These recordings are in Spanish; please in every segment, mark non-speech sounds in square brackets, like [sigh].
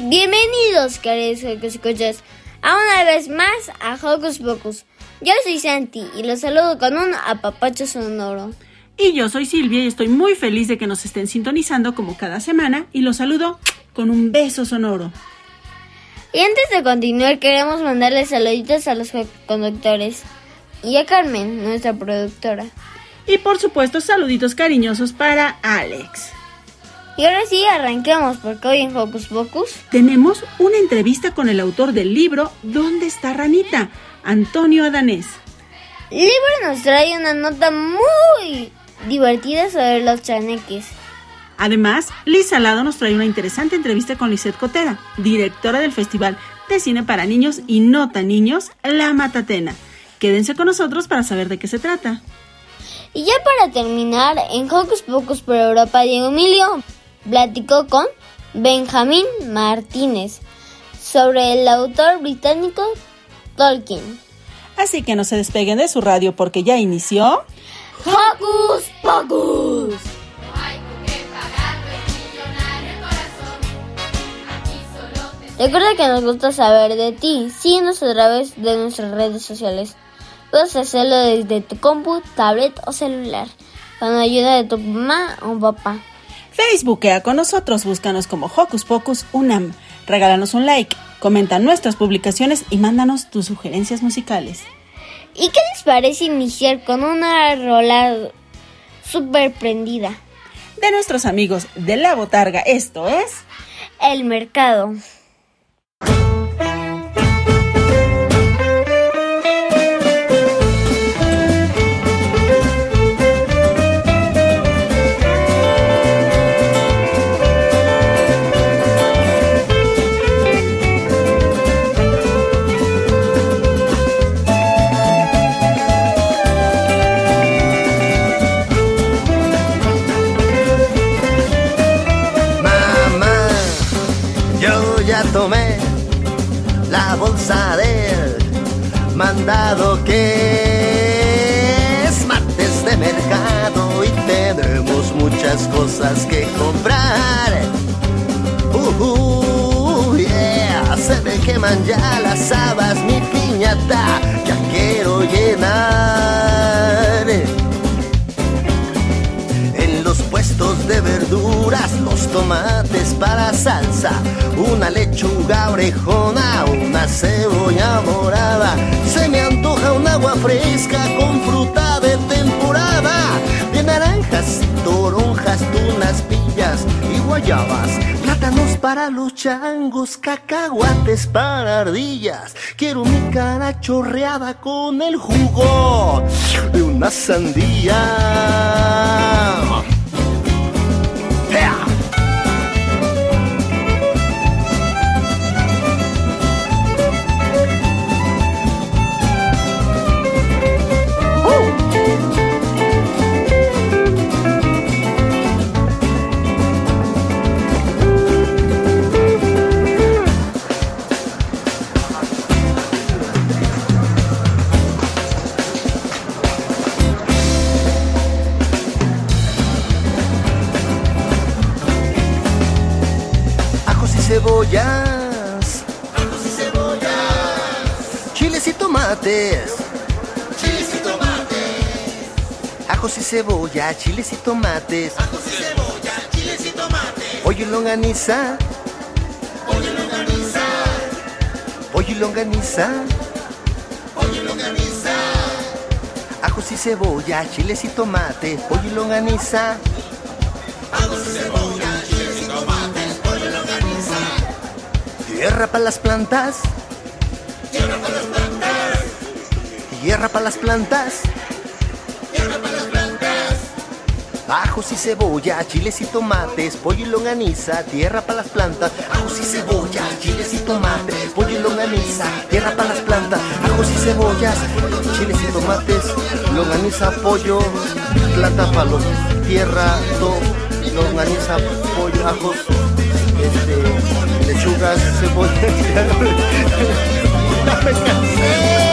Bienvenidos, queridos escuchas, a una vez más a Hocus Pocus. Yo soy Santi y los saludo con un apapacho sonoro. Y yo soy Silvia y estoy muy feliz de que nos estén sintonizando como cada semana y los saludo con un beso sonoro. Y antes de continuar queremos mandarles saluditos a los conductores y a Carmen, nuestra productora. Y por supuesto saluditos cariñosos para Alex. Y ahora sí, arranquemos porque hoy en Hocus Pocus tenemos una entrevista con el autor del libro ¿Dónde está Ranita? Antonio Adanés. El libro nos trae una nota muy divertida sobre los chaneques. Además, Liz Salado nos trae una interesante entrevista con Lisette Cotera, directora del Festival de Cine para Niños y No Tan Niños, La Matatena. Quédense con nosotros para saber de qué se trata. Y ya para terminar, en Hocus Pocus por Europa, Diego Emilio platicó con Benjamín Martínez sobre el autor británico Tolkien. Así que no se despeguen de su radio porque ya inició. ¡Hocus Pocus! Recuerda que nos gusta saber de ti. Síguenos a través de nuestras redes sociales. Puedes hacerlo desde tu compu, tablet o celular, con la ayuda de tu mamá o papá. Facebookea con nosotros, búscanos como Hocus Pocus Unam. Regálanos un like, comenta nuestras publicaciones y mándanos tus sugerencias musicales. ¿Y qué les parece iniciar con una rola súper prendida? De nuestros amigos de La Botarga, esto es... El Mercado. Mandado que es martes de mercado y tenemos muchas cosas que comprar. Uh, uh, yeah, se me queman ya las habas, mi piñata, verduras, los tomates para salsa, una lechuga orejona, una cebolla morada. Se me antoja un agua fresca con fruta de temporada, de naranjas toronjas, tunas, pillas y guayabas, plátanos para los changos, cacahuates para ardillas. Quiero mi cara chorreada con el jugo de una sandía. Cebolla, chiles y tomates. Ajos y cebolla, chiles y tomates. Pollo y longaniza. Pollo y longaniza. Pollo y longaniza. Pollo y longaniza. Ajos y cebolla, chiles y tomates. Pollo y longaniza. Ajos y cebolla, chiles y tomates. Pollo y longaniza. Tierra para las plantas. Tierra para las plantas. Tierra para las plantas. Ajos y cebolla, chiles y tomates, pollo y longaniza, tierra para las plantas. Ajos y cebolla, chiles y tomates, pollo y longaniza, tierra para las plantas. Ajos y cebollas, chiles y tomates, longaniza, pollo, planta palo, tierra, to, longaniza, pollo, ajos, este, lechugas, cebolla. [laughs] En el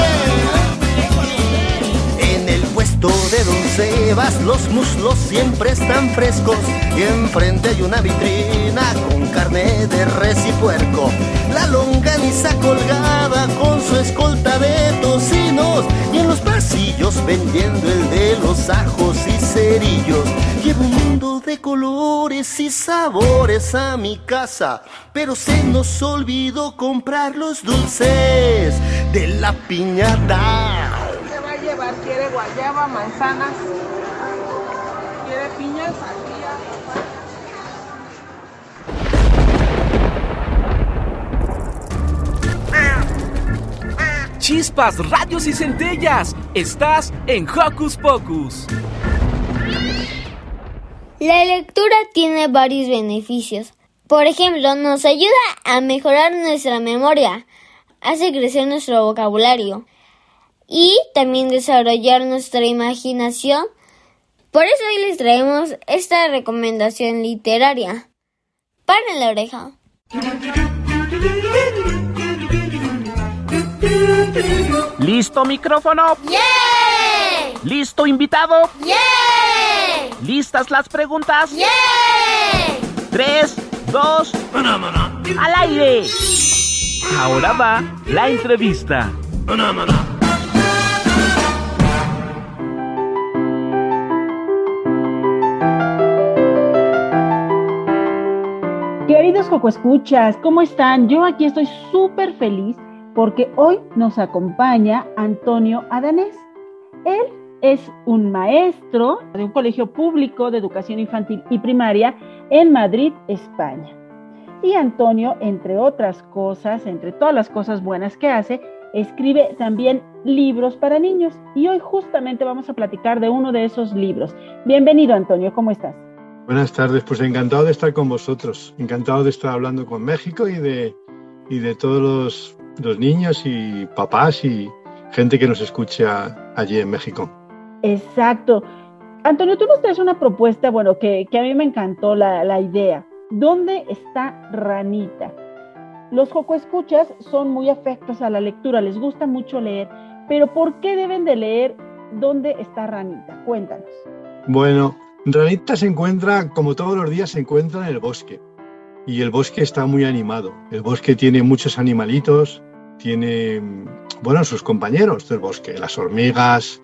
puesto de Don Sebas los muslos siempre están frescos y enfrente hay una vitrina con carne de res y puerco. La longaniza colgada con su escolta de tocinos y en los pasillos vendiendo el de los ajos y cerillos. Llevo un mundo de colores y sabores a mi casa, pero se nos olvidó comprar los dulces de la piñata. ¿Quiere guayaba, manzanas? ¿Quiere piñas? Sandía. Chispas, radios y centellas. Estás en Hocus Pocus. La lectura tiene varios beneficios. Por ejemplo, nos ayuda a mejorar nuestra memoria, hace crecer nuestro vocabulario y también desarrollar nuestra imaginación. Por eso hoy les traemos esta recomendación literaria. Paren la oreja. ¿Listo micrófono? ¡Yeah! ¿Listo invitado? ¡Yeah! ¿Listas las preguntas? ¡Yeah! Tres, dos, al aire. Ahora va la entrevista. Coco Escuchas, ¿cómo están? Yo aquí estoy súper feliz porque hoy nos acompaña Antonio Adanés. Él es un maestro de un colegio público de educación infantil y primaria en Madrid, España. Y Antonio, entre otras cosas, entre todas las cosas buenas que hace, escribe también libros para niños. Y hoy justamente vamos a platicar de uno de esos libros. Bienvenido, Antonio, ¿cómo estás? Buenas tardes, pues encantado de estar con vosotros, encantado de estar hablando con México y de, y de todos los, los niños y papás y gente que nos escucha allí en México. Exacto. Antonio, tú nos traes una propuesta, bueno, que, que a mí me encantó la, la idea. ¿Dónde está Ranita? Los Joco Escuchas son muy afectos a la lectura, les gusta mucho leer, pero ¿por qué deben de leer ¿Dónde está Ranita? Cuéntanos. Bueno, Ranita se encuentra, como todos los días, se encuentra en el bosque. Y el bosque está muy animado. El bosque tiene muchos animalitos, tiene, bueno, sus compañeros del bosque, las hormigas,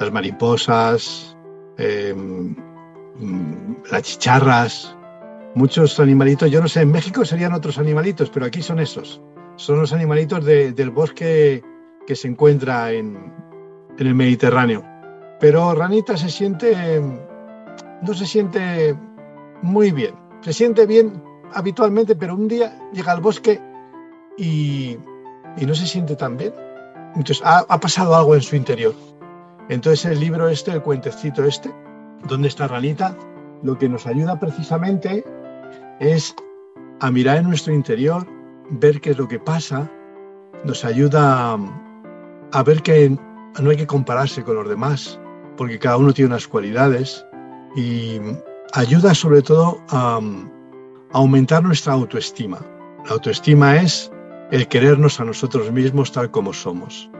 las mariposas, eh, las chicharras, muchos animalitos. Yo no sé, en México serían otros animalitos, pero aquí son esos. Son los animalitos de, del bosque que se encuentra en, en el Mediterráneo. Pero Ranita se siente, no se siente muy bien. Se siente bien habitualmente, pero un día llega al bosque y, y no se siente tan bien. Entonces ha, pasado algo en su interior. Entonces el libro este, el cuentecito este, ¿Dónde está Ranita? Lo que nos ayuda precisamente es a mirar en nuestro interior, ver qué es lo que pasa, nos ayuda a ver que no hay que compararse con los demás, porque cada uno tiene unas cualidades y ayuda sobre todo a, a aumentar nuestra autoestima. La autoestima es el querernos a nosotros mismos tal como somos.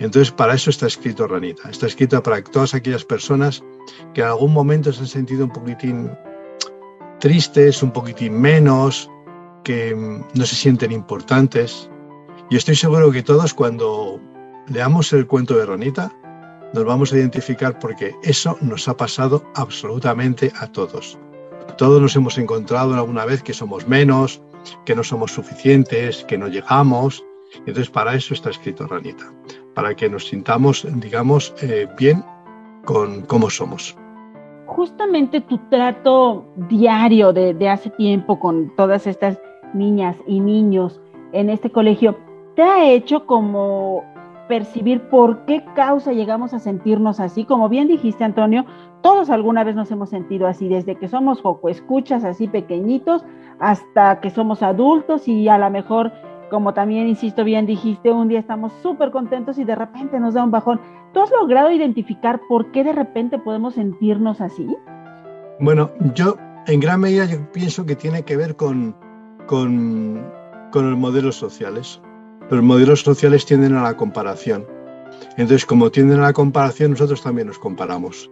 Entonces, para eso está escrito Ranita. Está escrito para todas aquellas personas que en algún momento se han sentido un poquitín tristes, un poquitín menos, que no se sienten importantes. Y estoy seguro que todos cuando leamos el cuento de Ronita, nos vamos a identificar porque eso nos ha pasado absolutamente a todos. Todos nos hemos encontrado alguna vez que somos menos, que no somos suficientes, que no llegamos. Entonces, para eso está escrito Ranita, para que nos sintamos, digamos, eh, bien con cómo somos. Justamente tu trato diario de, de hace tiempo con todas estas niñas y niños en este colegio, ¿te ha hecho como percibir por qué causa llegamos a sentirnos así? Como bien dijiste, Antonio, todos alguna vez nos hemos sentido así, desde que somos joco escuchas así pequeñitos hasta que somos adultos y a lo mejor, como también, insisto, bien dijiste, un día estamos súper contentos y de repente nos da un bajón. ¿Tú has logrado identificar por qué de repente podemos sentirnos así? Bueno, yo en gran medida yo pienso que tiene que ver con, con, con los modelos sociales. Los modelos sociales tienden a la comparación. Entonces, como tienden a la comparación, nosotros también nos comparamos.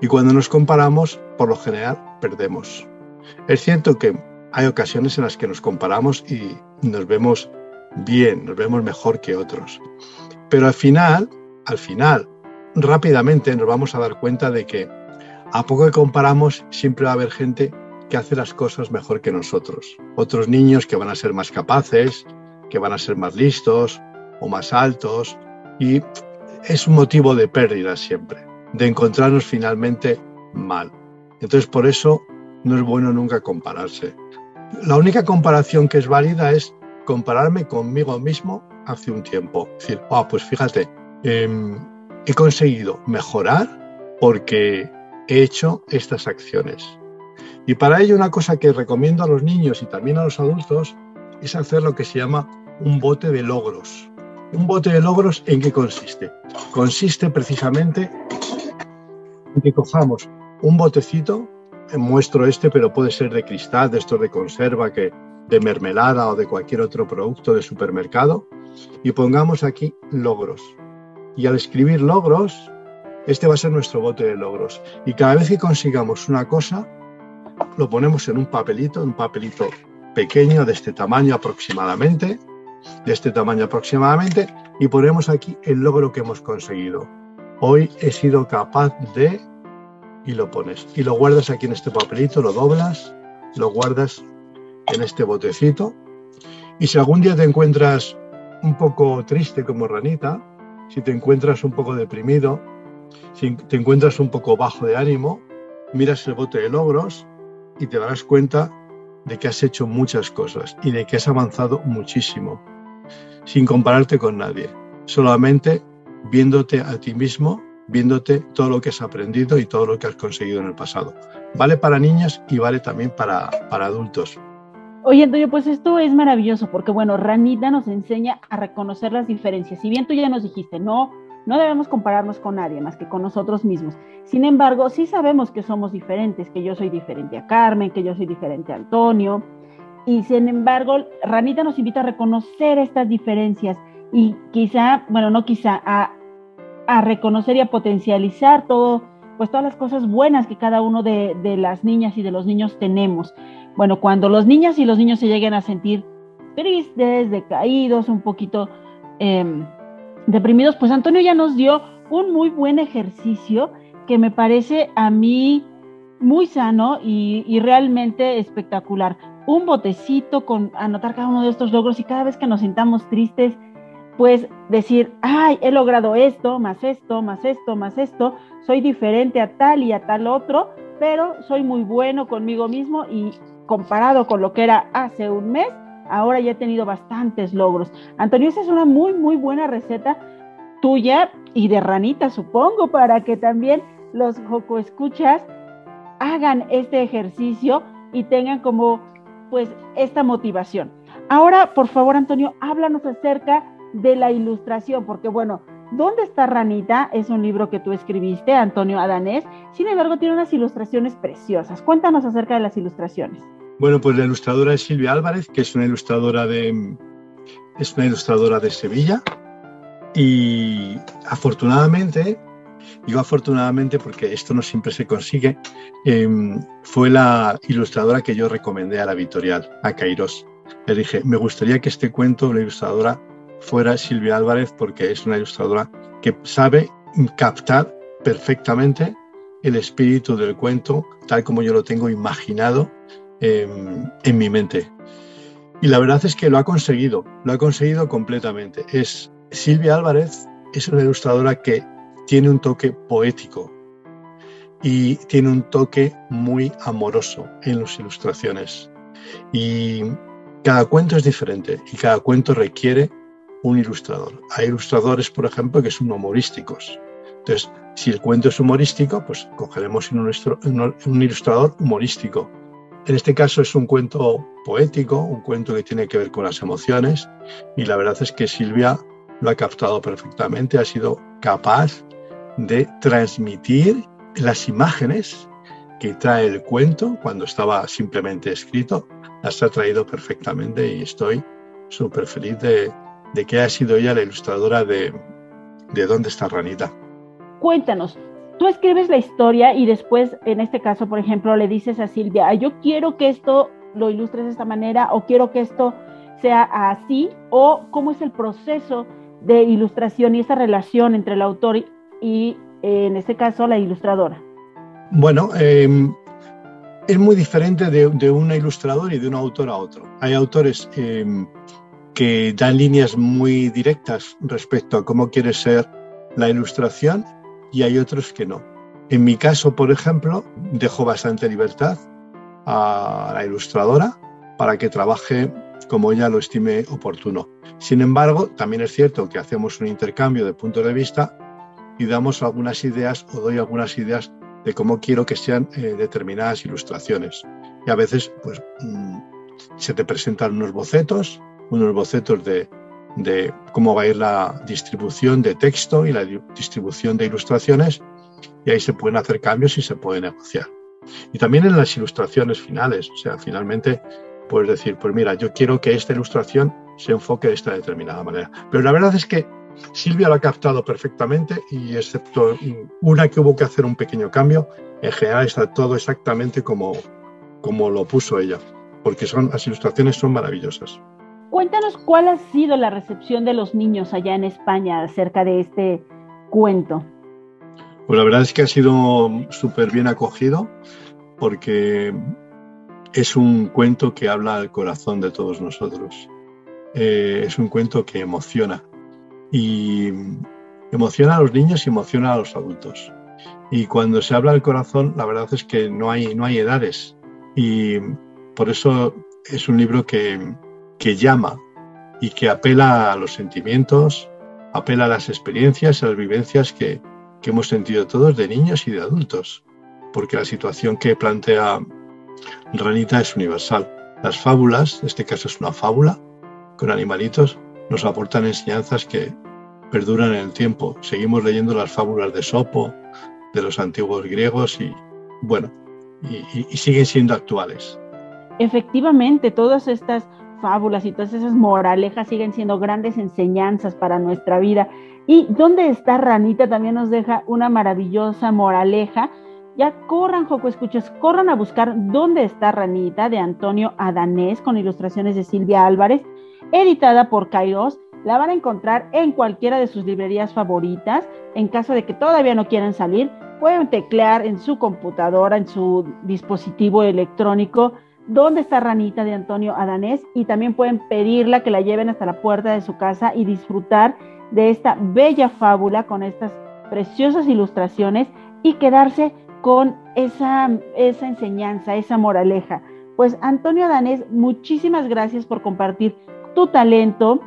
Y cuando nos comparamos, por lo general, perdemos. Es cierto que hay ocasiones en las que nos comparamos y nos vemos bien, nos vemos mejor que otros. Pero al final, al final, rápidamente nos vamos a dar cuenta de que a poco que comparamos siempre va a haber gente que hace las cosas mejor que nosotros. Otros niños que van a ser más capaces, que van a ser más listos o más altos y es un motivo de pérdida siempre, de encontrarnos finalmente mal. Entonces por eso no es bueno nunca compararse. La única comparación que es válida es compararme conmigo mismo hace un tiempo. Es decir, oh, pues fíjate, em, he conseguido mejorar porque he hecho estas acciones. Y para ello una cosa que recomiendo a los niños y también a los adultos es hacer lo que se llama un bote de logros. ¿Un bote de logros en qué consiste? Consiste precisamente en que cojamos un botecito, muestro este, pero puede ser de cristal, de estos de conserva, que, de mermelada o de cualquier otro producto de supermercado, y pongamos aquí logros. Y al escribir logros, este va a ser nuestro bote de logros. Y cada vez que consigamos una cosa, lo ponemos en un papelito, un papelito pequeño de este tamaño aproximadamente, de este tamaño aproximadamente, y ponemos aquí el logro que hemos conseguido. Hoy he sido capaz de... y lo pones. Y lo guardas aquí en este papelito, lo doblas, lo guardas en este botecito. Y si algún día te encuentras un poco triste como ranita, si te encuentras un poco deprimido, si te encuentras un poco bajo de ánimo, miras el bote de logros y te darás cuenta de que has hecho muchas cosas y de que has avanzado muchísimo, sin compararte con nadie, solamente viéndote a ti mismo, viéndote todo lo que has aprendido y todo lo que has conseguido en el pasado. Vale para niños y vale también para, para adultos. Oye, Antonio, pues esto es maravilloso porque, bueno, Ranita nos enseña a reconocer las diferencias. Si bien tú ya nos dijiste, no, no debemos compararnos con nadie más que con nosotros mismos. Sin embargo, sí sabemos que somos diferentes, que yo soy diferente a Carmen, que yo soy diferente a Antonio. Y sin embargo, Ranita nos invita a reconocer estas diferencias y quizá, bueno, no quizá, a, reconocer y a potencializar todo, pues todas las cosas buenas que cada uno de, de las niñas y de los niños tenemos. Bueno, cuando los niñas y los niños se lleguen a sentir tristes, decaídos, un poquito eh, deprimidos, pues Antonio ya nos dio un muy buen ejercicio que me parece a mí muy sano y, realmente espectacular. Un botecito con anotar cada uno de estos logros y cada vez que nos sintamos tristes, pues decir, ay, he logrado esto, más esto, más esto, más esto, soy diferente a tal y a tal otro, pero soy muy bueno conmigo mismo y comparado con lo que era hace un mes, ahora ya he tenido bastantes logros. Antonio, esa es una muy, muy buena receta tuya y de ranita, supongo, para que también los Joco escuchas hagan este ejercicio y tengan como pues esta motivación. Ahora, por favor, Antonio, háblanos acerca de la ilustración, porque bueno, ¿Dónde está Ranita? Es un libro que tú escribiste, Antonio Adanés. Sin embargo, tiene unas ilustraciones preciosas. Cuéntanos acerca de las ilustraciones. Bueno, pues la ilustradora es Silvia Álvarez, que es una ilustradora de, es una ilustradora de Sevilla. Y afortunadamente, digo afortunadamente porque esto no siempre se consigue, eh, fue la ilustradora que yo recomendé a la editorial, a Kairos. Le dije, me gustaría que este cuento, la ilustradora, fuera Silvia Álvarez porque es una ilustradora que sabe captar perfectamente el espíritu del cuento tal como yo lo tengo imaginado en, en mi mente. Y la verdad es que lo ha conseguido, lo ha conseguido completamente. Es Silvia Álvarez es una ilustradora que tiene un toque poético y tiene un toque muy amoroso en las ilustraciones. Y cada cuento es diferente y cada cuento requiere un ilustrador. Hay ilustradores, por ejemplo, que son humorísticos. Entonces, si el cuento es humorístico, pues cogeremos un ilustrador humorístico. En este caso es un cuento poético, un cuento que tiene que ver con las emociones y la verdad es que Silvia lo ha captado perfectamente, ha sido capaz de transmitir las imágenes que trae el cuento cuando estaba simplemente escrito, las ha traído perfectamente y estoy súper feliz de, que haya sido ella la ilustradora de, de Dónde está Ranita. Cuéntanos, tú escribes la historia y después, en este caso, por ejemplo, le dices a Silvia, yo quiero que esto lo ilustres de esta manera o quiero que esto sea así o cómo es el proceso de ilustración y esa relación entre el autor y, en este caso, la ilustradora? Bueno, em, es muy diferente de, de, un ilustrador y de un autor a otro. Hay autores em, que dan líneas muy directas respecto a cómo quiere ser la ilustración y hay otros que no. En mi caso, por ejemplo, dejo bastante libertad a la ilustradora para que trabaje como ella lo estime oportuno. Sin embargo, también es cierto que hacemos un intercambio de puntos de vista y damos algunas ideas o doy algunas ideas de cómo quiero que sean eh, determinadas ilustraciones. Y a veces, pues, mm, se te presentan unos bocetos, unos bocetos de, de cómo va a ir la distribución de texto y la distribución de ilustraciones, y ahí se pueden hacer cambios y se puede negociar. Y también en las ilustraciones finales, o sea, finalmente puedes decir, pues mira, yo quiero que esta ilustración se enfoque de esta determinada manera. Pero la verdad es que Silvia lo ha captado perfectamente y excepto una que hubo que hacer un pequeño cambio, en general está todo exactamente como, como lo puso ella, porque son, las ilustraciones son maravillosas. Cuéntanos cuál ha sido la recepción de los niños allá en España acerca de este cuento. Pues la verdad es que ha sido súper bien acogido porque es un cuento que habla al corazón de todos nosotros. Eh, es un cuento que emociona y emociona a los niños y emociona a los adultos. Y cuando se habla del corazón, la verdad es que no hay, no hay edades y por eso es un libro que, que llama y que apela a los sentimientos, apela a las experiencias, a las vivencias que, hemos sentido todos de niños y de adultos, porque la situación que plantea Ranita es universal. Las fábulas, en este caso es una fábula, con animalitos, nos aportan enseñanzas que perduran en el tiempo. Seguimos leyendo las fábulas de Sopo, de los antiguos griegos y, bueno, y, siguen siendo actuales. Efectivamente, todas estas fábulas y todas esas moralejas siguen siendo grandes enseñanzas para nuestra vida. Y dónde está Ranita también nos deja una maravillosa moraleja ya corran, Joco Escuchas, corran a buscar dónde está Ranita de Antonio Adanés con ilustraciones de Silvia Álvarez, editada por Kairos. La van a encontrar en cualquiera de sus librerías favoritas. En caso de que todavía no quieran salir, pueden teclear en su computadora, en su dispositivo electrónico, dónde está Ranita de Antonio Adanés y también pueden pedirla que la lleven hasta la puerta de su casa y disfrutar de esta bella fábula con estas preciosas ilustraciones y quedarse con esa, esa enseñanza, esa moraleja. Pues Antonio Danés, muchísimas gracias por compartir tu talento,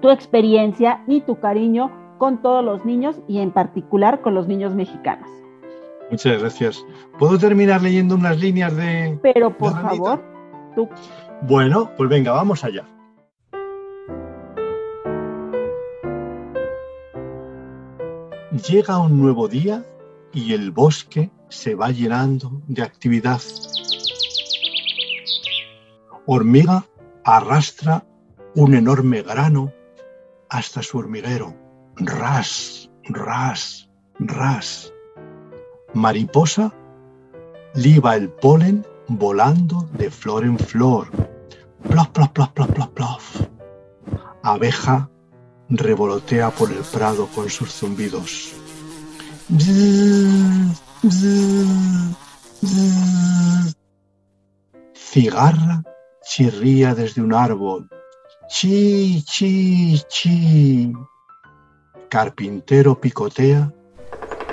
tu experiencia y tu cariño con todos los niños y en particular con los niños mexicanos. Muchas gracias. ¿Puedo terminar leyendo unas líneas de... Pero por favor, tú. Bueno, pues venga, vamos allá. Llega un nuevo día y el bosque se va llenando de actividad. Hormiga arrastra un enorme grano hasta su hormiguero. Ras, ras, ras. Mariposa liba el polen volando de flor en flor. Plof, plof, plof, plof, plof. Abeja revolotea por el prado con sus zumbidos. Cigarra chirría desde un árbol. Chi, chi, chi. Carpintero picotea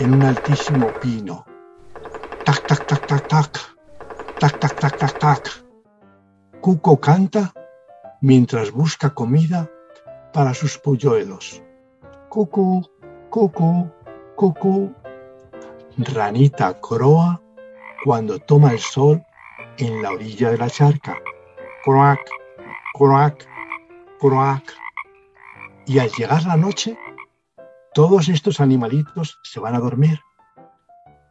en un altísimo pino. Tac, tac, tac, tac, tac. Tac, tac, tac, tac, tac. Cuco canta mientras busca comida para sus polluelos. Cucu, cucu, cucu. Ranita croa cuando toma el sol en la orilla de la charca. Croac, croac, croac. Y al llegar la noche, todos estos animalitos se van a dormir.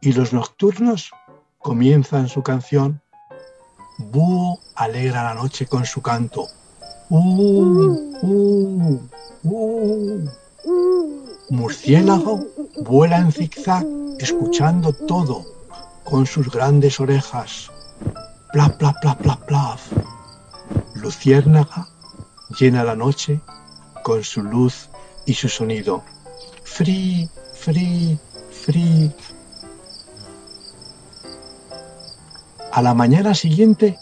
Y los nocturnos comienzan su canción. Búho alegra la noche con su canto. Uh, uh, uh. Murciélago vuela en zigzag escuchando todo con sus grandes orejas. Plaf, plaf, plaf, plaf, plaf. Luciérnaga llena la noche con su luz y su sonido. Free, free, free. A la mañana siguiente,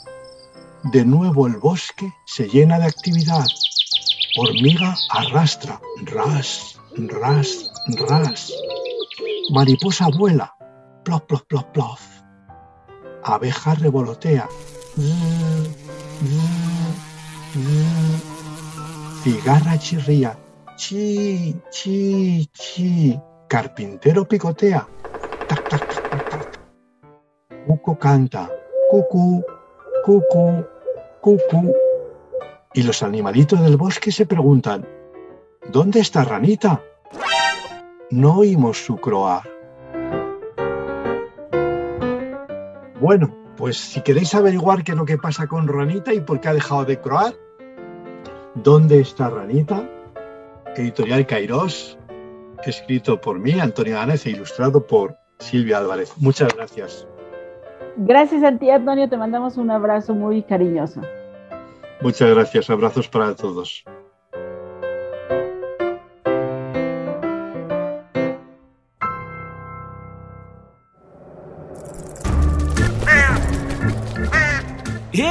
de nuevo el bosque se llena de actividad. Hormiga arrastra, ras, ras, ras. Mariposa vuela, plof, plof, plof, plof. Abeja revolotea. Cigarra chirría. Chi, chi, chi. Carpintero picotea. Tac, tac, tac, tac, tac. Cuco canta. Cucú, cucú, cucú. Y los animalitos del bosque se preguntan, ¿dónde está Ranita? No oímos su croar. Bueno, pues si queréis averiguar qué es lo que pasa con Ranita y por qué ha dejado de croar, ¿dónde está Ranita? Editorial Cairós, escrito por mí, Antonio Gánez, e ilustrado por Silvia Álvarez. Muchas gracias. Gracias a ti, Antonio. Te mandamos un abrazo muy cariñoso. Muchas gracias. Abrazos para todos.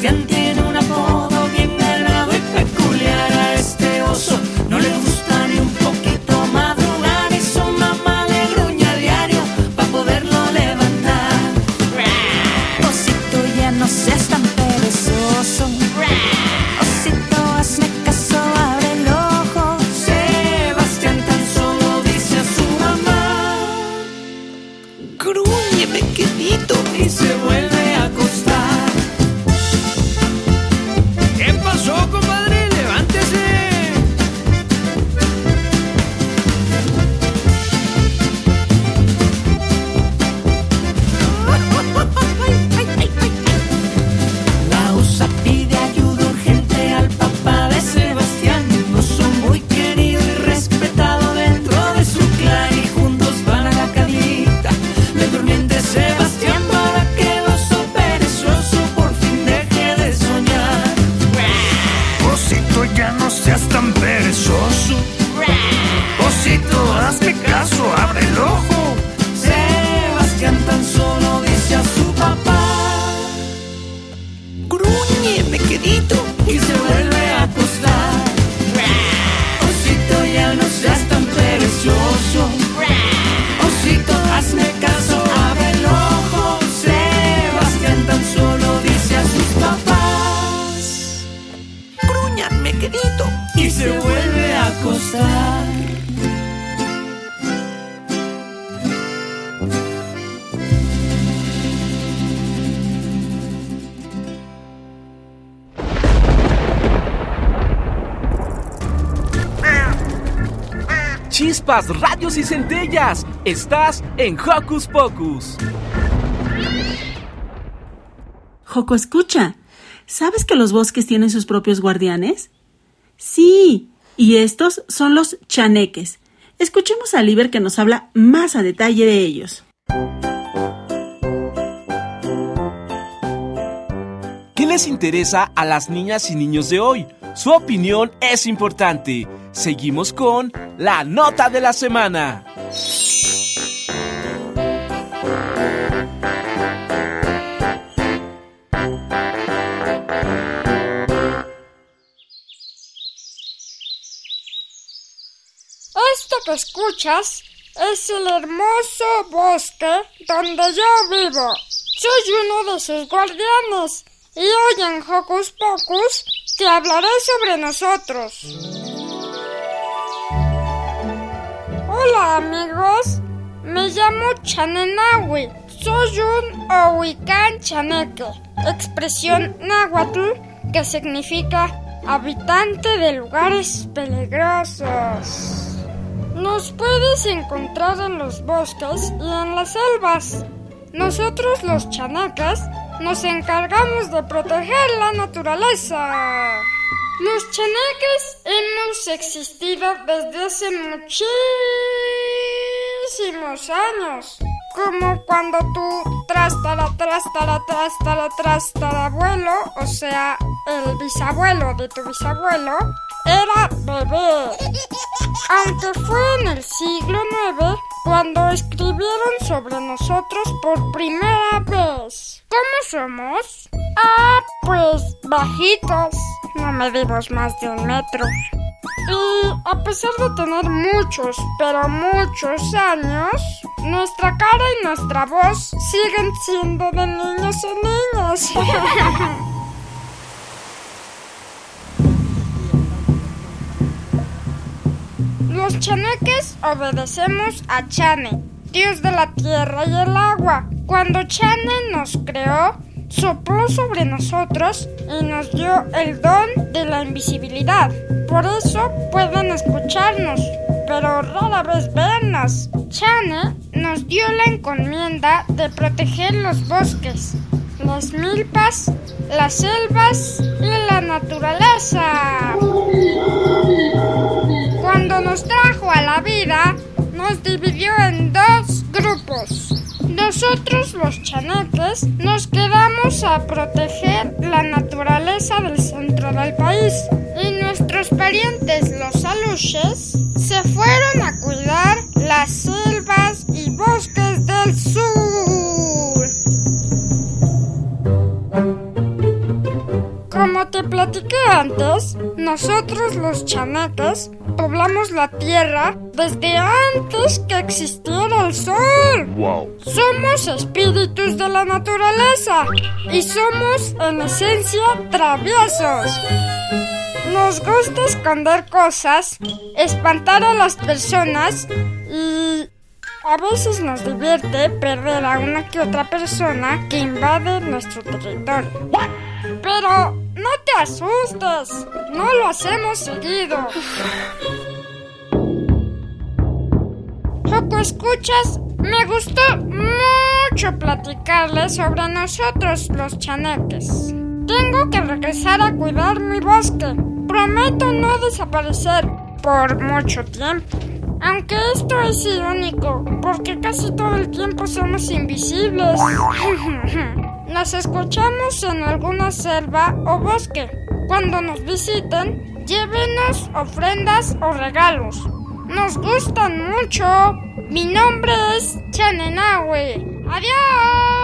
Sebastián tiene un apodo bien ganado y peculiar a este oso. No le gusta ni un poquito madrugar y su mamá le gruña a diario para poderlo levantar. Osito ya no seas tan perezoso. Osito hazme caso, abre el ojo. Sebastián tan solo dice a su mamá. Grúñeme quedito y se vuelve Chispas, radios y centellas. Estás en Hocus Pocus. Joco, escucha. ¿Sabes que los bosques tienen sus propios guardianes? Sí, y estos son los chaneques. Escuchemos a Liber que nos habla más a detalle de ellos. ¿Qué les interesa a las niñas y niños de hoy? Su opinión es importante. Seguimos con la nota de la semana. Esto que escuchas es el hermoso bosque donde yo vivo. Soy uno de sus guardianes y hoy en Hocus Pocus te hablaré sobre nosotros. Hola amigos, me llamo Chanenawi. Soy un Ohuicán Chaneque, expresión náhuatl que significa habitante de lugares peligrosos. Nos puedes encontrar en los bosques y en las selvas. Nosotros los chanacas nos encargamos de proteger la naturaleza. Los chaneques hemos existido desde hace muchísimos años. Como cuando tu trastara, trastara, trastara, trastara abuelo, o sea, el bisabuelo de tu bisabuelo, era bebé. Aunque fue en el siglo IX cuando escribieron sobre nosotros por primera vez. ¿Cómo somos? Ah, pues bajitos. No medimos más de un metro. Y a pesar de tener muchos, pero muchos años, nuestra cara y nuestra voz siguen siendo de niños y niñas. [laughs] Los chaneques obedecemos a Chane, dios de la tierra y el agua. Cuando Chane nos creó, sopló sobre nosotros y nos dio el don de la invisibilidad. Por eso pueden escucharnos, pero rara vez vernos. Chane nos dio la encomienda de proteger los bosques, las milpas, las selvas y la naturaleza. Nos trajo a la vida, nos dividió en dos grupos. Nosotros los chaneques nos quedamos a proteger la naturaleza del centro del país y nuestros parientes los aluches se fueron a cuidar las selvas y bosques del sur. Como te platiqué antes, nosotros los chaneques poblamos la tierra desde antes que existiera el sol. Wow. Somos espíritus de la naturaleza y somos en esencia traviesos. Nos gusta esconder cosas, espantar a las personas y a veces nos divierte perder a una que otra persona que invade nuestro territorio. Pero no te asustes, no lo hacemos seguido. Poco escuchas, me gustó mucho platicarles sobre nosotros los chaneques. Tengo que regresar a cuidar mi bosque. Prometo no desaparecer por mucho tiempo. Aunque esto es irónico, porque casi todo el tiempo somos invisibles. [laughs] Nos escuchamos en alguna selva o bosque. Cuando nos visiten, llévenos ofrendas o regalos. Nos gustan mucho. Mi nombre es Chanenawe. ¡Adiós!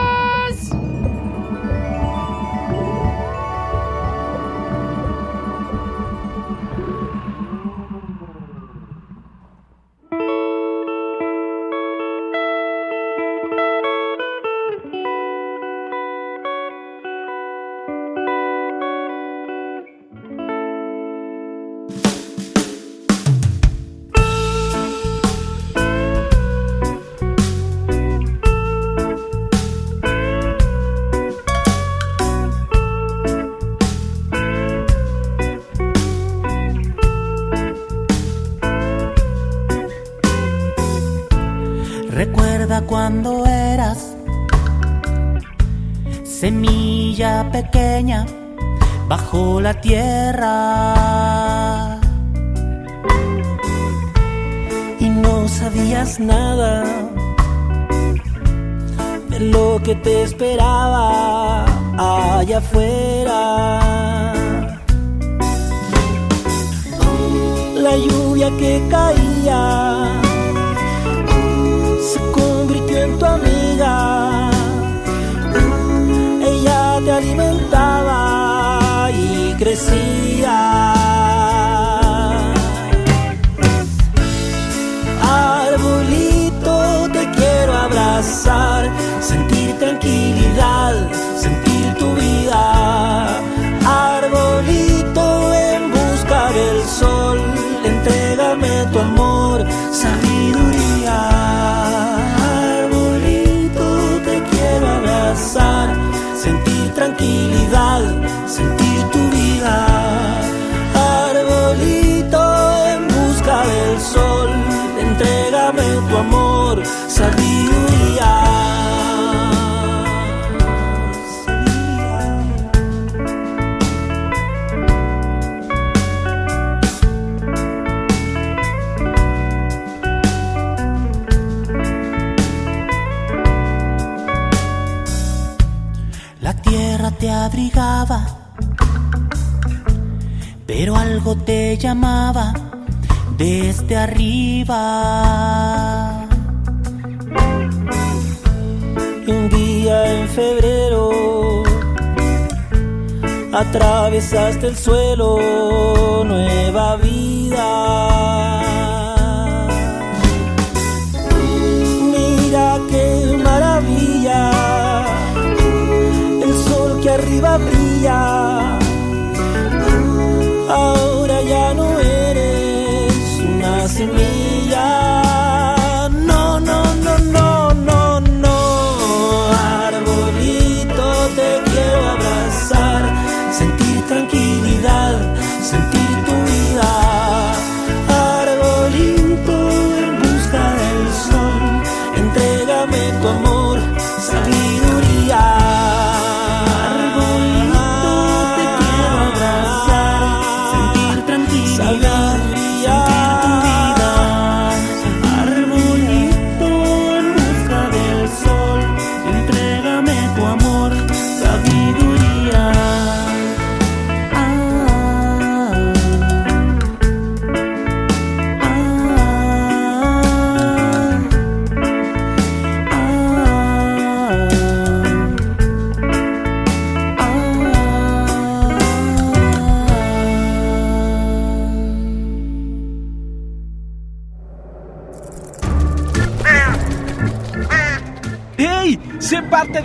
La tierra y no sabías nada de lo que te esperaba allá afuera. La lluvia que caía y sabiduría. La tierra te abrigaba, pero algo te llamaba desde arriba. Día en febrero atravesaste el suelo, nueva vida. Mira qué maravilla el sol que arriba brilla. Ahora ya no eres una semilla.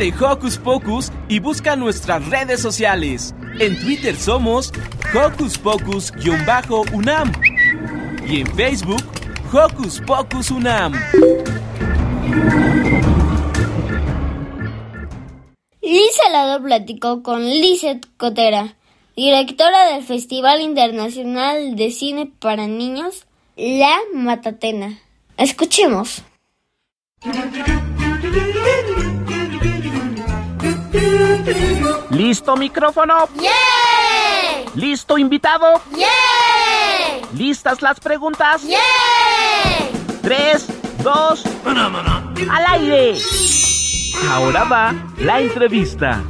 De Hocus Pocus y busca nuestras redes sociales. En Twitter somos Hocus Pocus-UNAM y en Facebook Hocus Pocus UNAM. Lisa Lado platicó con Lizeth Cotera, directora del Festival Internacional de Cine para Niños, La Matatena. Escuchemos. ¿Listo micrófono? ¡Yay! ¿Listo invitado? ¡Yay! ¿Listas las preguntas? ¡Yay! Tres, dos, al aire. Ahora va la entrevista.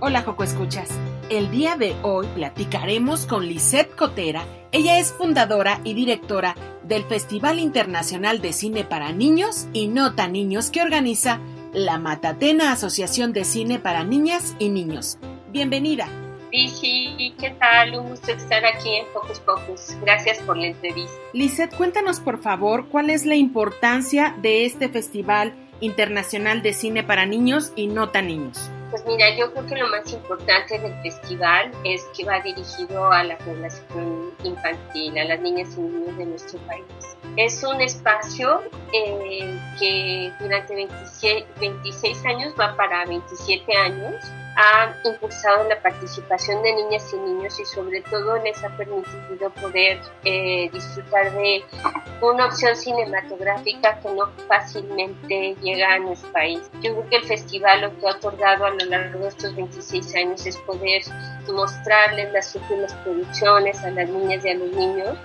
Hola Joco Escuchas. El día de hoy platicaremos con Lisette Cotera. Ella es fundadora y directora del Festival Internacional de Cine para Niños y No Tan Niños que organiza la Matatena Asociación de Cine para Niñas y Niños. Bienvenida. Sí, ¿qué tal? Un gusto estar aquí en Focus Pocus. Gracias por la entrevista. Lisette, cuéntanos por favor cuál es la importancia de este Festival Internacional de Cine para Niños y No Tan Niños. Pues mira, yo creo que lo más importante del festival es que va dirigido a la población infantil, a las niñas y niños de nuestro país. Es un espacio eh, que durante 26, 26 años va para 27 años ha impulsado la participación de niñas y niños y sobre todo les ha permitido poder eh, disfrutar de una opción cinematográfica que no fácilmente llega a nuestro país. Yo creo que el festival lo que ha otorgado a lo largo de estos 26 años es poder mostrarles las últimas producciones a las niñas y a los niños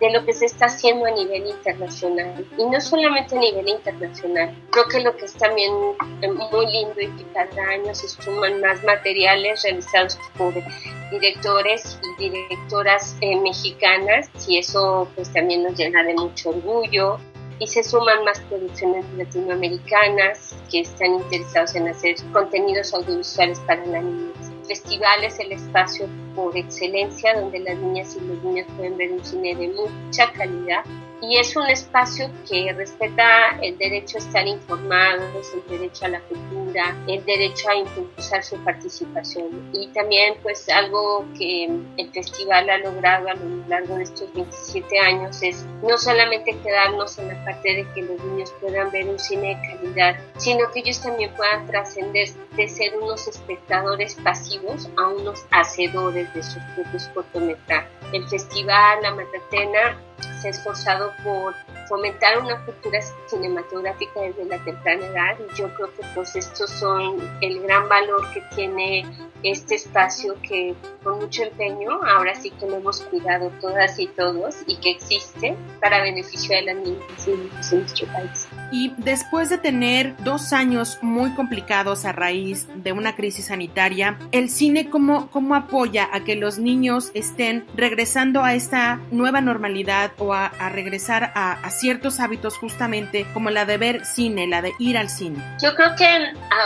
de lo que se está haciendo a nivel internacional. Y no solamente a nivel internacional, creo que lo que es también eh, muy lindo y que cada año se suman más materiales realizados por directores y directoras eh, mexicanas y eso pues también nos llena de mucho orgullo y se suman más producciones latinoamericanas que están interesados en hacer contenidos audiovisuales para la niñez. Festival es el espacio por excelencia donde las niñas y los niños pueden ver un cine de mucha calidad y es un espacio que respeta el derecho a estar informados, el derecho a la cultura, el derecho a impulsar su participación y también pues algo que el festival ha logrado a lo largo de estos 27 años es no solamente quedarnos en la parte de que los niños puedan ver un cine de calidad, sino que ellos también puedan trascender de ser unos espectadores pasivos a unos hacedores de sus propios cortometrajes. El festival La Matatena se ha esforzado por fomentar una cultura cinematográfica desde la temprana edad y yo creo que pues estos son el gran valor que tiene este espacio que con mucho empeño ahora sí que lo hemos cuidado todas y todos y que existe para beneficio de las niñas y niños en nuestro país. Y después de tener dos años muy complicados a raíz de una crisis sanitaria, ¿el cine cómo, cómo apoya a que los niños estén regresando a esta nueva normalidad o a, regresar a, a, ciertos hábitos justamente como la de ver cine, la de ir al cine? Yo creo que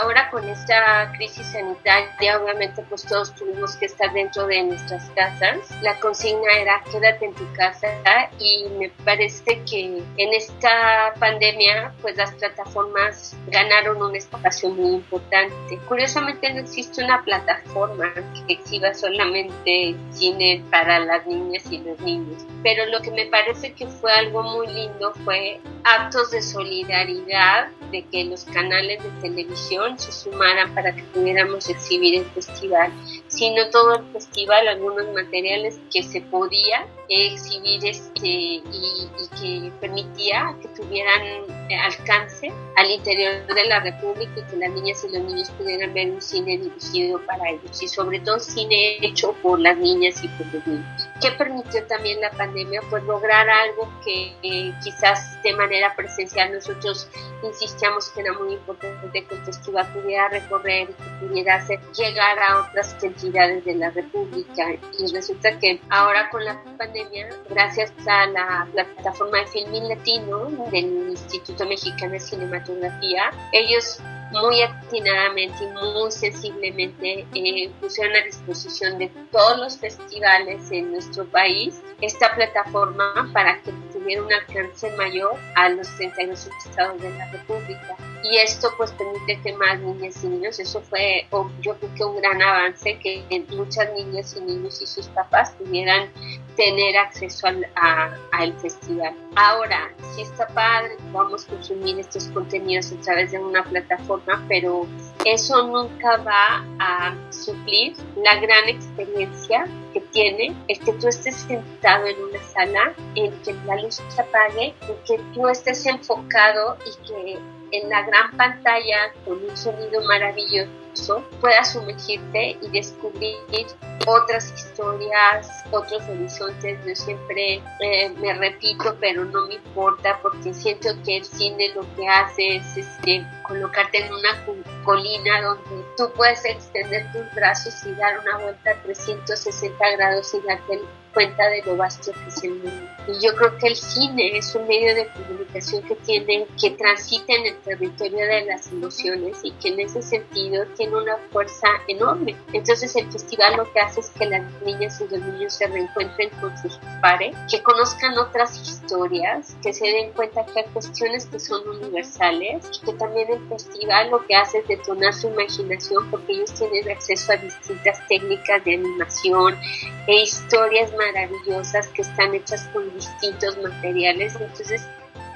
ahora con esta crisis sanitaria, obviamente pues todos tuvimos que estar dentro de nuestras casas. La consigna era quédate en tu casa y me parece que en esta pandemia pues las plataformas ganaron un espacio muy importante. Curiosamente no existe una plataforma que exhiba solamente cine para las niñas y los niños, pero lo que me parece que fue algo muy lindo fue actos de solidaridad de que los canales de televisión se sumaran para que pudiéramos exhibir el festival, sino todo el festival, algunos materiales que se podía exhibir este, y, y que permitía que tuvieran alcance al interior de la República y que las niñas y los niños pudieran ver un cine dirigido para ellos y sobre todo cine hecho por las niñas y por los niños. ¿Qué permitió también la pandemia? Pues lograr algo que eh, quizás de manera presencial nosotros insistíamos que era muy importante que el festival pudiera recorrer y que pudiera hacer, llegar a otras entidades de la República y resulta que ahora con la pandemia, gracias a la plataforma de Filmin Latino del Instituto Mexicano de Cinematografía, ellos muy atinadamente y muy sensiblemente eh, pusieron a disposición de todos los festivales en nuestro país esta plataforma para que tuviera un alcance mayor a los 32 estados de la República. Y esto pues permite que más niñas y niños, eso fue yo creo que un gran avance, que muchas niñas y niños y sus papás pudieran tener acceso al a, al festival. Ahora, sí está padre, vamos a consumir estos contenidos a través de una plataforma, pero eso nunca va a suplir la gran experiencia que tiene el que tú estés sentado en una sala, en que la luz se apague, en que tú estés enfocado y que en la gran pantalla con un sonido maravilloso puedas sumergirte y descubrir otras historias, otros horizontes. Yo siempre eh, me repito, pero no me importa porque siento que el cine lo que hace es este, colocarte en una colina donde tú puedes extender tus brazos y dar una vuelta a 360 grados y darte cuenta de lo vasto que es el mundo. Y yo creo que el cine es un medio de comunicación que tiene, que transita en el territorio de las emociones y que en ese sentido tiene una fuerza enorme. Entonces el festival lo que hace es que las niñas y los niños se reencuentren con sus pares, que conozcan otras historias, que se den cuenta que hay cuestiones que son universales y que también el festival lo que hace es detonar su imaginación porque ellos tienen acceso a distintas técnicas de animación e historias maravillosas que están hechas con distintos materiales. Entonces,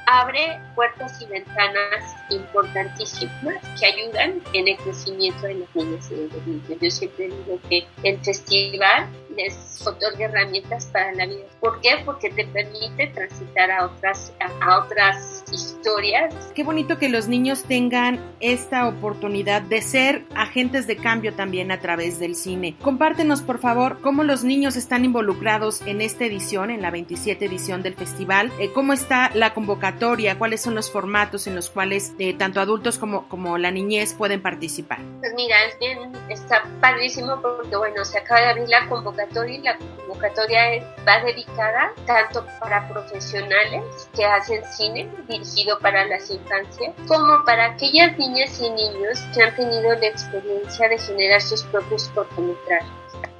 abre puertas y ventanas importantísimas que ayudan en el crecimiento de las niñas y de los niños. Yo siempre digo que el festival les otorga herramientas para la vida. ¿Por qué? Porque te permite transitar a otras, a otras historias. Qué bonito que los niños tengan esta oportunidad de ser agentes de cambio también a través del cine. Compártenos, por favor, cómo los niños están involucrados en esta edición, en la 27 edición del festival, eh, cómo está la convocatoria, cuáles son los formatos en los cuales eh, tanto adultos como, como la niñez pueden participar. Pues mira, es bien, está padrísimo porque, bueno, se acaba de abrir la convocatoria y la convocatoria es- va dedicada tanto para profesionales que hacen cine dirigido para las infancias, como para aquellas niñas y niños que han tenido la experiencia de generar sus propios cortometrajes.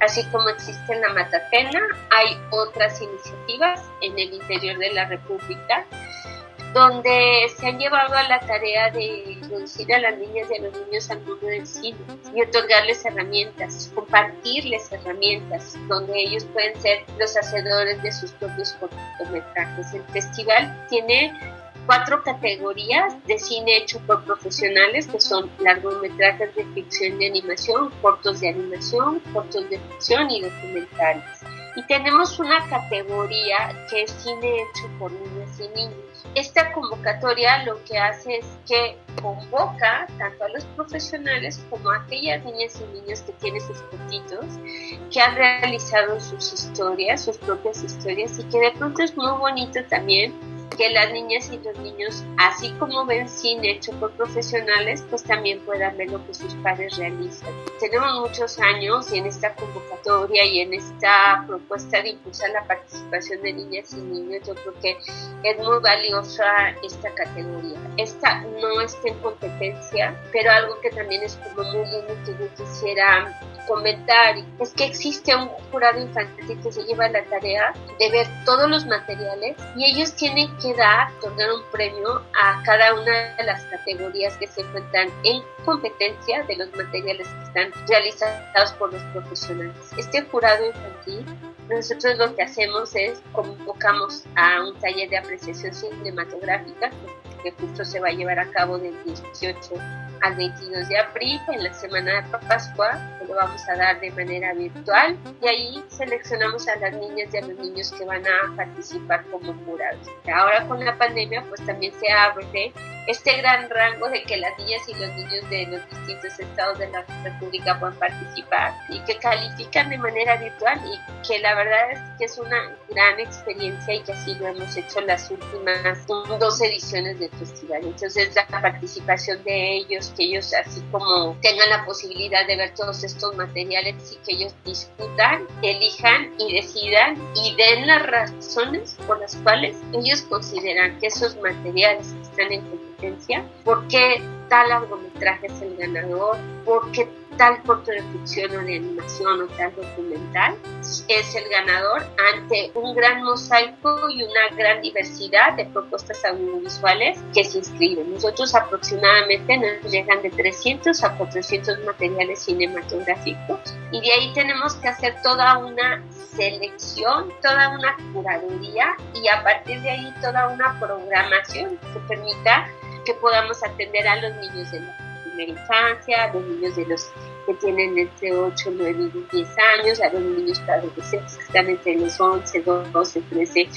Así como existe en la Matatena, hay otras iniciativas en el interior de la República donde se han llevado a la tarea de introducir a las niñas y a los niños al mundo del cine y otorgarles herramientas, compartirles herramientas, donde ellos pueden ser los hacedores de sus propios cortometrajes. El festival tiene cuatro categorías de cine hecho por profesionales, que son largometrajes de ficción y animación, cortos de animación, cortos de ficción y documentales. Y tenemos una categoría que es cine hecho por niñas y niños. Esta convocatoria lo que hace es que convoca tanto a los profesionales como a aquellas niñas y niños que tienen sus cortitos, que han realizado sus historias, sus propias historias, y que de pronto es muy bonito también que las niñas y los niños, así como ven cine hecho por profesionales, pues también puedan ver lo que sus padres realizan. Tenemos muchos años en esta convocatoria y en esta propuesta de impulsar la participación de niñas y niños, yo creo que es muy valiosa esta categoría. Esta no está en competencia, pero algo que también es como muy lindo que yo quisiera comentar es que existe un jurado infantil que se lleva la tarea de ver todos los materiales y ellos tienen que dar, otorgar un premio a cada una de las categorías que se encuentran en competencia de los materiales que están realizados por los profesionales. Este jurado infantil, nosotros lo que hacemos es convocamos a un taller de apreciación cinematográfica que justo se va a llevar a cabo del 18 al 22 de abril en la semana de Pascua, que lo vamos a dar de manera virtual y ahí seleccionamos a las niñas y a los niños que van a participar como jurados. Ahora con la pandemia pues también se abre este gran rango de que las niñas y los niños de los distintos estados de la República puedan participar y que califican de manera virtual y que la verdad es que es una gran experiencia y que así lo hemos hecho las últimas dos ediciones del festival. Entonces la participación de ellos, que ellos así como tengan la posibilidad de ver todos estos materiales y que ellos discutan, elijan y decidan y den las razones por las cuales ellos consideran que esos materiales están en competencia, por qué tal largometraje es el ganador, por qué tal corto de ficción o de animación o tal documental es el ganador ante un gran mosaico y una gran diversidad de propuestas audiovisuales que se inscriben. Nosotros aproximadamente nos llegan de 300 a 400 materiales cinematográficos y de ahí tenemos que hacer toda una selección, toda una curaduría y a partir de ahí toda una programación que permita que podamos atender a los niños de la primera infancia, a los niños de los que tienen entre 8, 9 y 10 años, a los niños adolescentes que están entre los 11, 12, 13,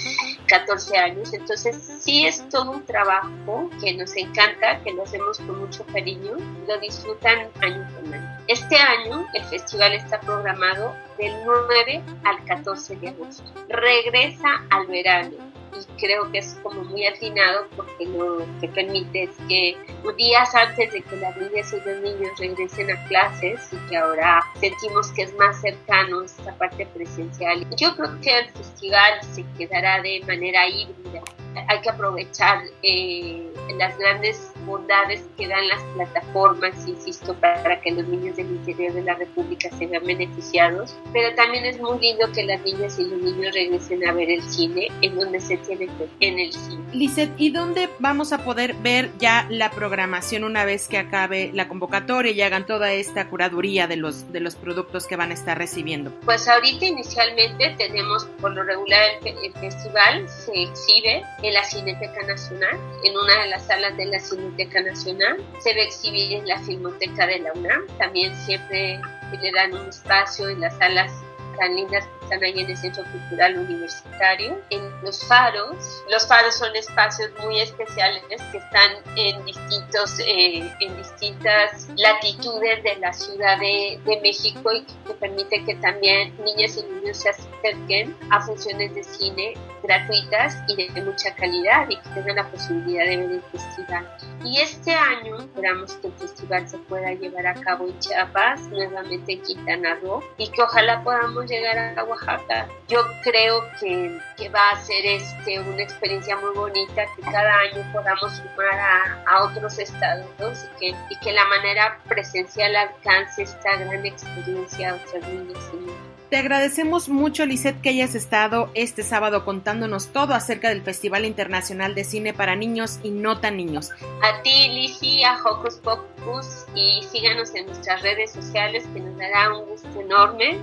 14 años. Entonces, sí es todo un trabajo que nos encanta, que lo hacemos con mucho cariño, lo disfrutan año con año. Este año el festival está programado del 9 al 14 de agosto. Regresa al verano y creo que es como muy afinado porque lo que permite es que días antes de que las niñas y los niños regresen a clases y que ahora sentimos que es más cercano esta parte presencial. Yo creo que el festival se quedará de manera híbrida. Hay que aprovechar eh, las grandes bondades que dan las plataformas, insisto, para que los niños del interior de la República se vean beneficiados, pero también es muy lindo que las niñas y los niños regresen a ver el cine en donde se tiene que en el cine. Lizeth, ¿y dónde vamos a poder ver ya la programación una vez que acabe la convocatoria y hagan toda esta curaduría de los, de los productos que van a estar recibiendo? Pues ahorita inicialmente tenemos, por lo regular, el, el festival se exhibe en la Cineteca Nacional, en una de las salas de la Cineteca Nacional, se va a exhibir en la Filmoteca de la UNAM, también siempre le dan un espacio en las salas tan lindas que están ahí en el Centro Cultural Universitario, en los faros. Los faros son espacios muy especiales que están en distintos, eh, en distintas latitudes de la Ciudad de, de, México y que permite que también niñas y niños se acerquen a funciones de cine gratuitas y de mucha calidad y que tengan la posibilidad de ver el festival. Y este año esperamos que el festival se pueda llevar a cabo en Chiapas, nuevamente en Quintana Roo, y que ojalá podamos llegar a Oaxaca. Yo creo que, que va a ser este, una experiencia muy bonita, que cada año podamos sumar a, a otros estados y que, y que la manera presencial alcance esta gran experiencia a otras niñas y niños. Te agradecemos mucho, Lisette, que hayas estado este sábado contándonos todo acerca del Festival Internacional de Cine para Niños y No Tan Niños. A ti, Lizzy, a Hocus Pocus y síganos en nuestras redes sociales que nos dará un gusto enorme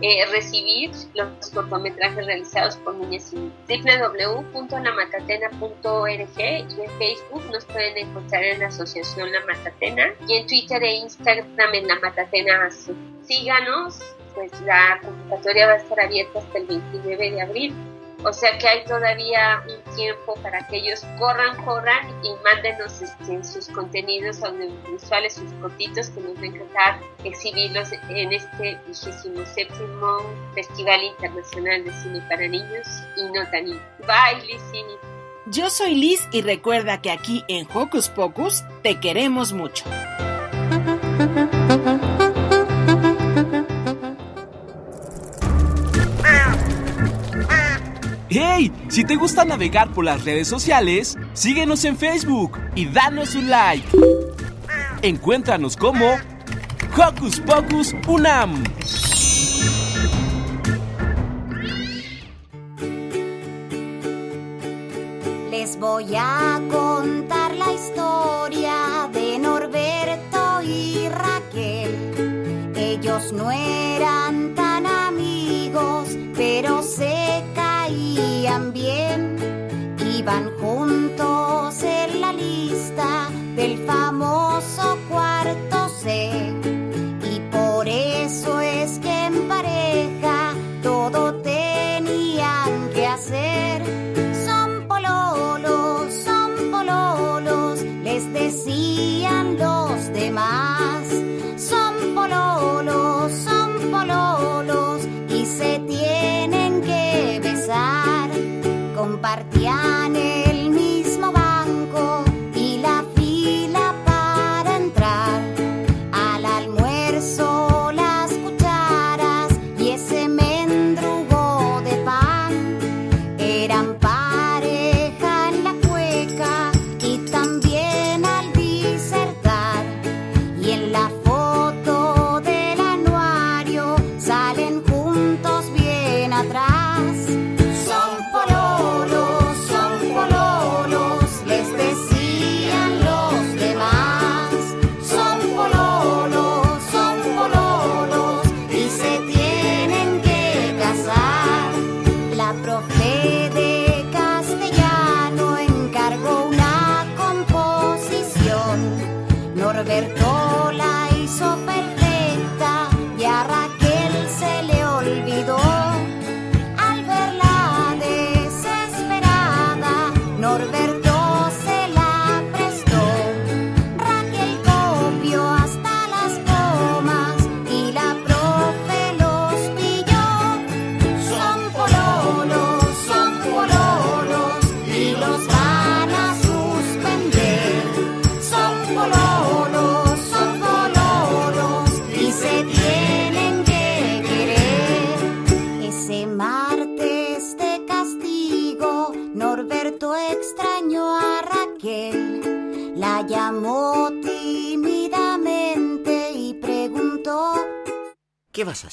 eh, recibir los cortometrajes realizados por niñas y www.lamatatena.org y en Facebook nos pueden encontrar en la Asociación La Matatena y en Twitter e Instagram en La Matatena Síganos, pues la convocatoria va a estar abierta hasta el 29 de abril. O sea que hay todavía un tiempo para que ellos corran, corran y mándenos este, sus contenidos audiovisuales, sus cortitos que nos va a encantar exhibirlos en este 27 Festival Internacional de Cine para Niños y no tan niños. Bye, Lizzy. Yo soy Liz y recuerda que aquí en Hocus Pocus te queremos mucho. ¡Hey! Si te gusta navegar por las redes sociales, síguenos en Facebook y danos un like. Encuéntranos como Hocus Pocus Unam. Les voy a contar la historia de Norberto y Raquel. Ellos no eran tan amigos, pero se caían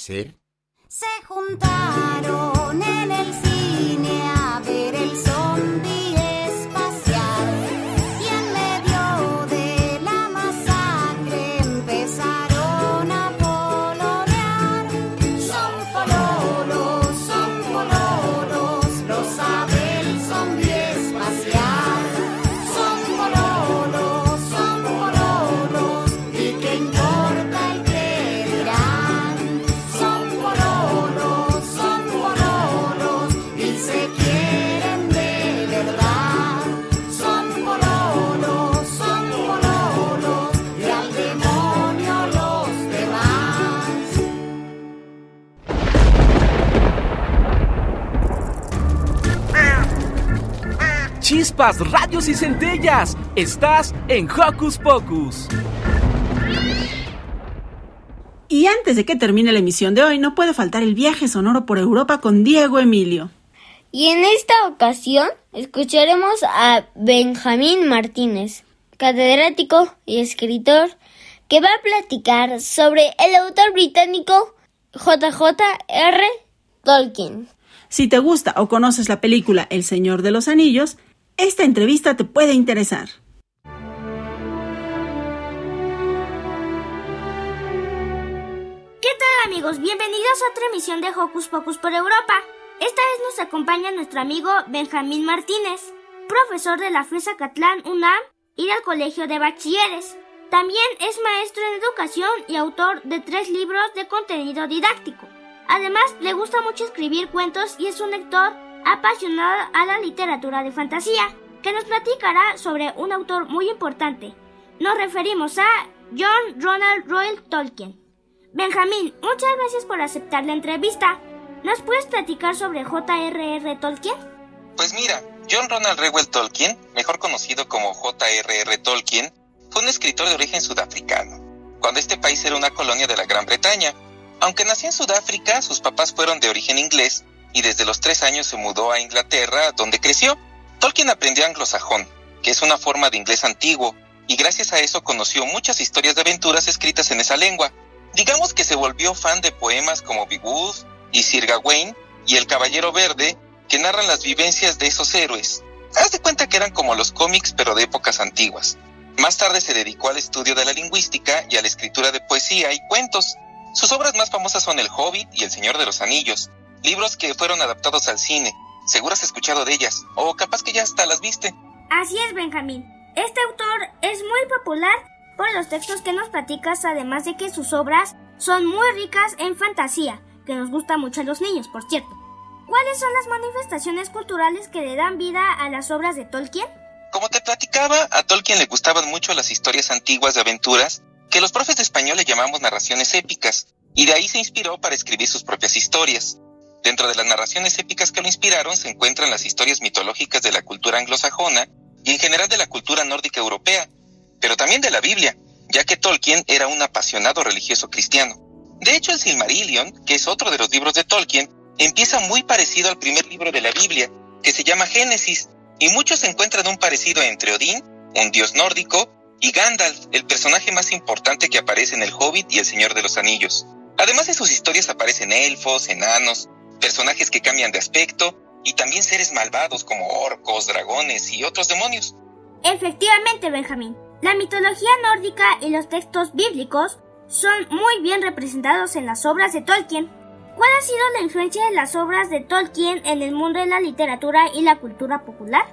hacer? Se chispas, radios y centellas. Estás en Hocus Pocus. Y antes de que termine la emisión de hoy, no puede faltar el viaje sonoro por Europa con Diego Emilio. Y en esta ocasión escucharemos a Benjamín Martínez, catedrático y escritor, que va a platicar sobre el autor británico JJ.R. Tolkien. Si te gusta o conoces la película El Señor de los Anillos, esta entrevista te puede interesar. ¿Qué tal amigos? Bienvenidos a otra emisión de Hocus Pocus por Europa. Esta vez nos acompaña nuestro amigo Benjamín Martínez, profesor de la FESA Catlán UNAM y del Colegio de Bachilleres. También es maestro en educación y autor de tres libros de contenido didáctico. Además, le gusta mucho escribir cuentos y es un lector apasionado a la literatura de fantasía, que nos platicará sobre un autor muy importante. Nos referimos a John Ronald Royal Tolkien. Benjamín, muchas gracias por aceptar la entrevista. ¿Nos puedes platicar sobre J.R.R. Tolkien? Pues mira, John Ronald Reuel Tolkien, mejor conocido como J.R.R. Tolkien, fue un escritor de origen sudafricano, cuando este país era una colonia de la Gran Bretaña. Aunque nació en Sudáfrica, sus papás fueron de origen inglés y desde los tres años se mudó a Inglaterra, donde creció. Tolkien aprendió anglosajón, que es una forma de inglés antiguo, y gracias a eso conoció muchas historias de aventuras escritas en esa lengua. Digamos que se volvió fan de poemas como Beowulf y Sir Gawain y El Caballero Verde, que narran las vivencias de esos héroes. Haz de cuenta que eran como los cómics, pero de épocas antiguas. Más tarde se dedicó al estudio de la lingüística y a la escritura de poesía y cuentos. Sus obras más famosas son El Hobbit y El Señor de los Anillos, libros que fueron adaptados al cine. Seguro has escuchado de ellas, o capaz que ya hasta las viste. Así es, Benjamín. Este autor es muy popular por los textos que nos platicas, además de que sus obras son muy ricas en fantasía, que nos gusta mucho a los niños, por cierto. ¿Cuáles son las manifestaciones culturales que le dan vida a las obras de Tolkien? Como te platicaba, a Tolkien le gustaban mucho las historias antiguas de aventuras, que los profes de español le llamamos narraciones épicas, y de ahí se inspiró para escribir sus propias historias. Dentro de las narraciones épicas que lo inspiraron se encuentran las historias mitológicas de la cultura anglosajona y en general de la cultura nórdica europea, pero también de la Biblia, ya que Tolkien era un apasionado religioso cristiano. De hecho, el Silmarillion, que es otro de los libros de Tolkien, empieza muy parecido al primer libro de la Biblia, que se llama Génesis, y muchos encuentran un parecido entre Odín, un dios nórdico, y Gandalf, el personaje más importante que aparece en El Hobbit y El Señor de los Anillos. Además de sus historias aparecen elfos, enanos, personajes que cambian de aspecto, y también seres malvados como orcos, dragones y otros demonios. Efectivamente, Benjamín. La mitología nórdica y los textos bíblicos son muy bien representados en las obras de Tolkien. ¿Cuál ha sido la influencia de las obras de Tolkien en el mundo de la literatura y la cultura popular?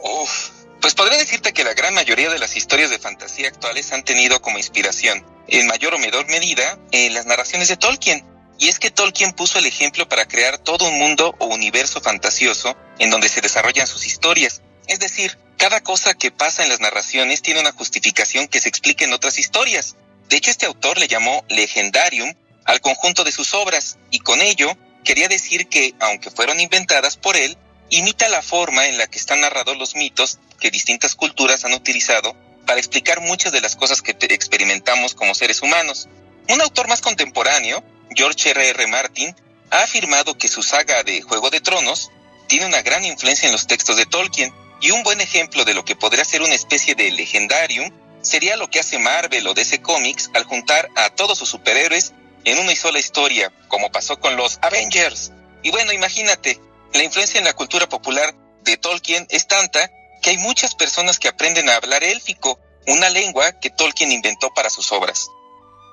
Uf, pues podría decirte que la gran mayoría de las historias de fantasía actuales han tenido como inspiración, en mayor o menor medida, en las narraciones de Tolkien. Y es que Tolkien puso el ejemplo para crear todo un mundo o universo fantasioso en donde se desarrollan sus historias. Es decir, cada cosa que pasa en las narraciones tiene una justificación que se explica en otras historias. De hecho, este autor le llamó legendarium al conjunto de sus obras y con ello quería decir que, aunque fueron inventadas por él, imita la forma en la que están narrados los mitos que distintas culturas han utilizado para explicar muchas de las cosas que experimentamos como seres humanos. Un autor más contemporáneo, George R. R. Martin, ha afirmado que su saga de Juego de Tronos tiene una gran influencia en los textos de Tolkien, y un buen ejemplo de lo que podría ser una especie de legendarium sería lo que hace Marvel o DC Comics al juntar a todos sus superhéroes en una sola historia, como pasó con los Avengers. Y bueno, imagínate, la influencia en la cultura popular de Tolkien es tanta que hay muchas personas que aprenden a hablar élfico, una lengua que Tolkien inventó para sus obras.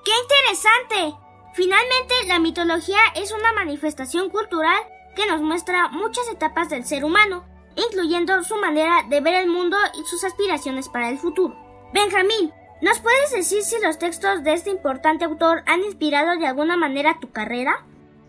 ¡Qué interesante! Finalmente, la mitología es una manifestación cultural que nos muestra muchas etapas del ser humano, incluyendo su manera de ver el mundo y sus aspiraciones para el futuro. Benjamín, ¿nos puedes decir si los textos de este importante autor han inspirado de alguna manera tu carrera?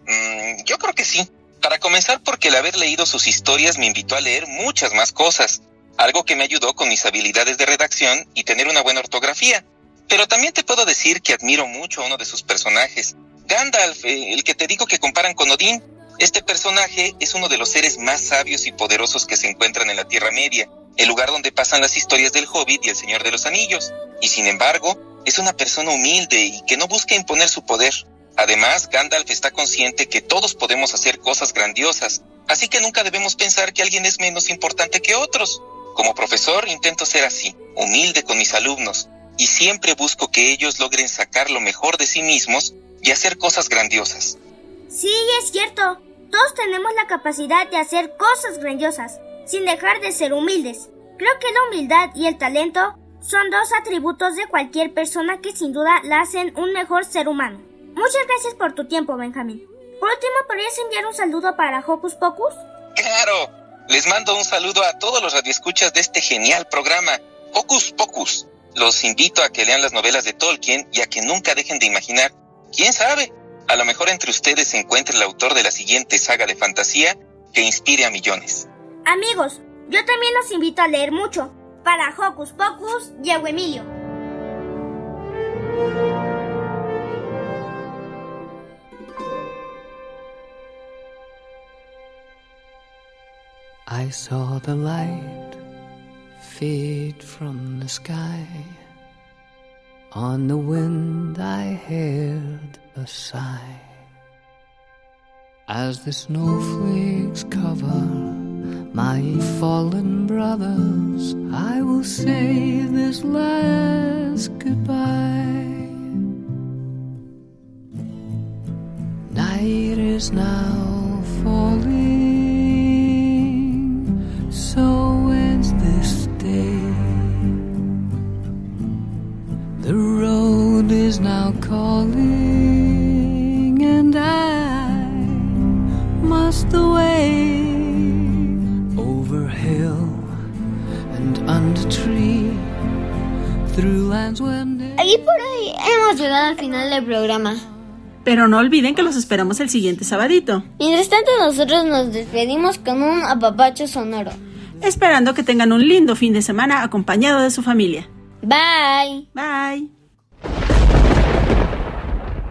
Mm, yo creo que sí. Para comenzar, porque el haber leído sus historias me invitó a leer muchas más cosas, algo que me ayudó con mis habilidades de redacción y tener una buena ortografía. Pero también te puedo decir que admiro mucho a uno de sus personajes, Gandalf, eh, el que te digo que comparan con Odín. Este personaje es uno de los seres más sabios y poderosos que se encuentran en la Tierra Media, el lugar donde pasan las historias del Hobbit y el Señor de los Anillos, y sin embargo, es una persona humilde y que no busca imponer su poder. Además, Gandalf está consciente que todos podemos hacer cosas grandiosas, así que nunca debemos pensar que alguien es menos importante que otros. Como profesor intento ser así, humilde con mis alumnos, y siempre busco que ellos logren sacar lo mejor de sí mismos y hacer cosas grandiosas. Sí, es cierto. Todos tenemos la capacidad de hacer cosas grandiosas, sin dejar de ser humildes. Creo que la humildad y el talento son dos atributos de cualquier persona que sin duda la hacen un mejor ser humano. Muchas gracias por tu tiempo, Benjamín. Por último, ¿podrías enviar un saludo para Hocus Pocus? ¡Claro! Les mando un saludo a todos los radioescuchas de este genial programa, Hocus Pocus. Los invito a que lean las novelas de Tolkien y a que nunca dejen de imaginar. ¿Quién sabe? A lo mejor entre ustedes se encuentra el autor de la siguiente saga de fantasía que inspire a millones. Amigos, yo también los invito a leer mucho. Para Hocus Pocus, Diego Emilio. I saw the light fade from the sky. On the wind I heard a sigh. As the snowflakes cover my fallen brothers, I will say this last goodbye. Night is now falling, calling, and I must away over hill and under tree, through lands where Aquí por hoy hemos llegado al final del programa. Pero no olviden que los esperamos el siguiente sabadito. Mientras tanto, nosotros nos despedimos con un apapacho sonoro. Esperando que tengan un lindo fin de semana acompañado de su familia. Bye. Bye.